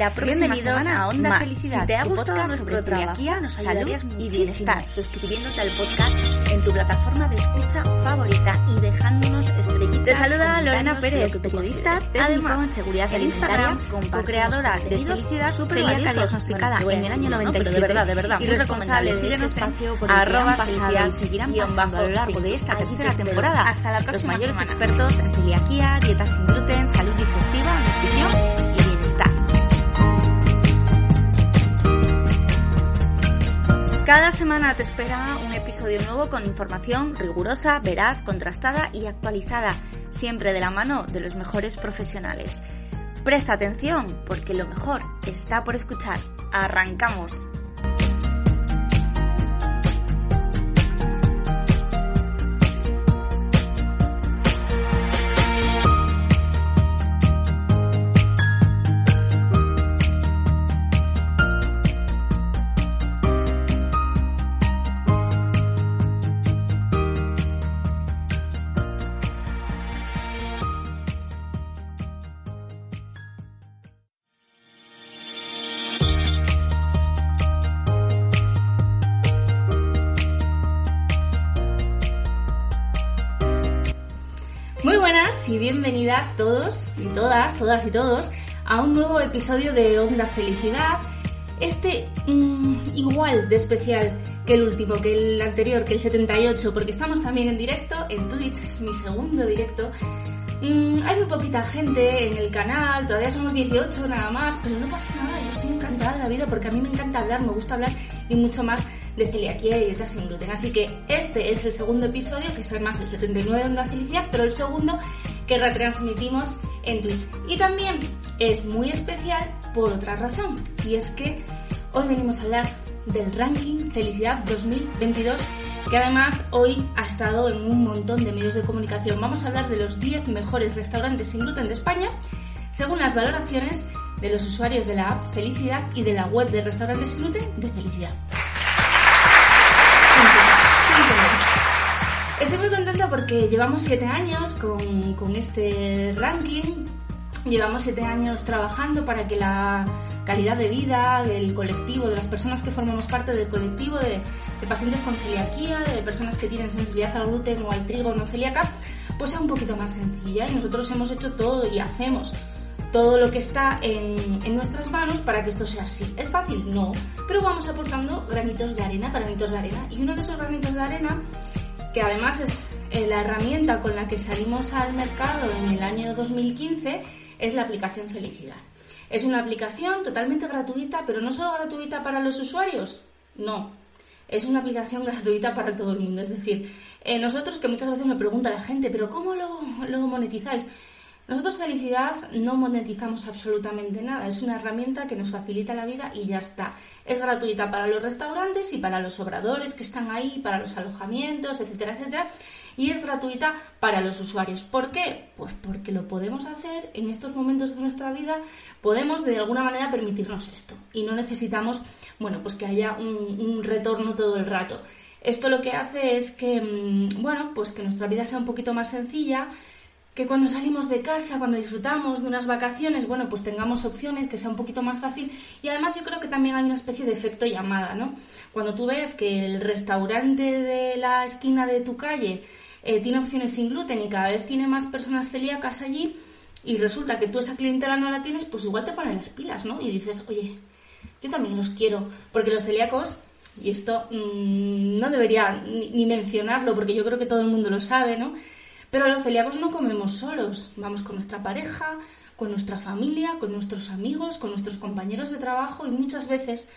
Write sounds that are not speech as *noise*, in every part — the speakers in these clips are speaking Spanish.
La próxima Bienvenidos semana a Onda más. Felicidad, Si te ha gustado nuestro trabajo, nos salud ayudarías y muchísimo bienestar suscribiéndote al podcast en tu plataforma de escucha favorita y dejándonos estrellitas. Te saluda Lorena Pérez, periodista técnico en seguridad en Instagram, co-creadora de Felicidad, valiosos. diagnosticada en el año ¿no? Pero 97. de verdad, de verdad, y responsable de este Síguenos en arroba felicidad y seguirán pasando a lo largo de esta tercera temporada. Hasta la Los próxima mayores semana. expertos en celiaquía, dietas sin gluten, salud digestiva, Cada semana te espera un episodio nuevo con información rigurosa, veraz, contrastada y actualizada, siempre de la mano de los mejores profesionales. Presta atención, porque lo mejor está por escuchar. ¡Arrancamos! Y bienvenidas todos y todas, todas y todos a un nuevo episodio de Onda Felicidad. Este mm, igual de especial que el último, que el anterior, que el 78, porque estamos también en directo en Twitch, es mi segundo directo. Mm, hay muy poquita gente en el canal, todavía somos 18 nada más, pero no pasa nada, yo estoy encantada de la vida porque a mí me encanta hablar, me gusta hablar y mucho más de celiaquía y dietas sin gluten. Así que este es el segundo episodio, que es además el 79 de Onda Felicidad, pero el segundo que retransmitimos en Twitch. Y también es muy especial por otra razón, y es que hoy venimos a hablar del ranking Felicidad 2022 que además hoy ha estado en un montón de medios de comunicación. Vamos a hablar de los 10 mejores restaurantes sin gluten de España, según las valoraciones de los usuarios de la app Felicidad y de la web de restaurantes gluten de Felicidad. Estoy muy contenta porque llevamos 7 años con, con este ranking, llevamos 7 años trabajando para que la calidad de vida del colectivo, de las personas que formamos parte del colectivo de, de pacientes con celiaquía, de personas que tienen sensibilidad al gluten o al trigo no celíaca, pues sea un poquito más sencilla. Y nosotros hemos hecho todo y hacemos todo lo que está en, en, nuestras manos para que esto sea así. ¿Es fácil? No, pero vamos aportando granitos de arena, granitos de arena. Y uno de esos granitos de arena, que además es eh, la herramienta con la que salimos al mercado en el año 2015, es la aplicación Felicidad. Es una aplicación totalmente gratuita, pero no solo gratuita para los usuarios, no. Es una aplicación *laughs* gratuita para todo el mundo. Es decir, eh, nosotros que muchas veces me pregunta la gente, pero ¿cómo lo, lo monetizáis? Nosotros Felicidad no monetizamos absolutamente nada, es una herramienta que nos facilita la vida y ya está. Es gratuita para los restaurantes y para los obradores que están ahí, para los alojamientos, etcétera, etcétera. Y es gratuita para los usuarios. ¿Por qué? Pues porque lo podemos hacer en estos momentos de nuestra vida, podemos de alguna manera permitirnos esto y no necesitamos, bueno, pues que haya un, retorno todo el rato. Esto lo que hace es que, bueno, pues que nuestra vida sea un poquito más sencilla, que cuando salimos de casa, cuando disfrutamos de unas vacaciones, bueno, pues tengamos opciones, que sea un poquito más fácil. Y además yo creo que también hay una especie de efecto llamada, ¿no? Cuando tú ves que el restaurante de la esquina de tu calle eh, tiene opciones sin gluten y cada vez tiene más personas celíacas allí y resulta que tú esa clientela no la tienes, pues igual te ponen las pilas, ¿no? Y dices, oye, yo también los quiero, porque los celíacos, y esto mmm, no debería ni, ni mencionarlo porque yo creo que todo el mundo lo sabe, ¿no? Pero los celíacos no comemos solos, vamos con nuestra pareja, con nuestra familia, con nuestros amigos, con nuestros compañeros de trabajo y muchas veces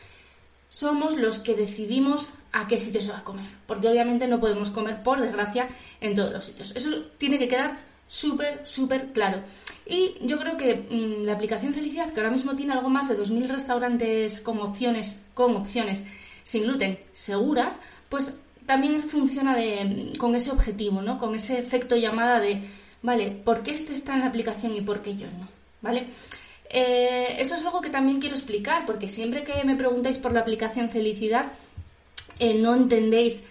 somos los que decidimos a qué sitio se va a comer, porque obviamente no podemos comer, por desgracia, en todos los sitios. Eso tiene que quedar súper, súper claro. Y yo creo que mm, la aplicación Felicidad, que ahora mismo tiene algo más de 2.000 restaurantes con opciones, con opciones sin gluten seguras, pues también funciona con ese objetivo, ¿no? Con ese efecto llamada de, vale, ¿por qué este está en la aplicación y por qué yo no? ¿Vale? Eh, eso es algo que también quiero explicar, porque siempre que me preguntáis por la aplicación Felicidad, eh, no entendéis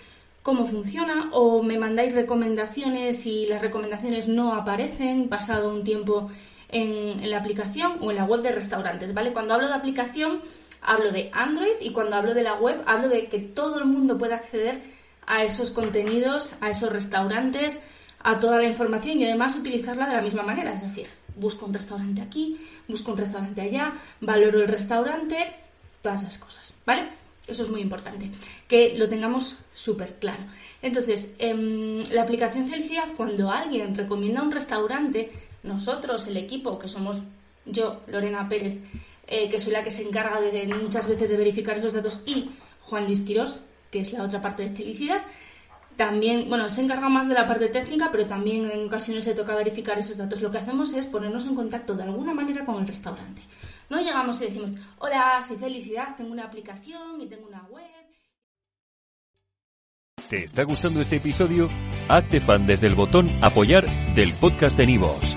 cómo funciona o me mandáis recomendaciones y las recomendaciones no aparecen pasado un tiempo en, la aplicación o en la web de restaurantes, ¿vale? Cuando hablo de aplicación hablo de Android y cuando hablo de la web hablo de que todo el mundo pueda acceder a esos contenidos, a esos restaurantes, a toda la información y además utilizarla de la misma manera, es decir, busco un restaurante aquí, busco un restaurante allá, valoro el restaurante, todas esas cosas, ¿vale? Eso es muy importante, que lo tengamos súper claro. Entonces, em, la aplicación Felicidad, cuando alguien recomienda un restaurante, nosotros, el equipo, que somos yo, Lorena Pérez, eh, que soy la que se encarga de, muchas veces de verificar esos datos, y Juan Luis Quirós, que es la otra parte de Felicidad, también, bueno, se encarga más de la parte técnica, pero también en ocasiones se toca verificar esos datos. Lo que hacemos es ponernos en contacto de alguna manera con el restaurante. No llegamos y decimos, hola, soy Felicidad, tengo una aplicación y tengo una web. ¿Te está gustando este episodio? Hazte fan desde el botón apoyar del podcast de Nivos.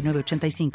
85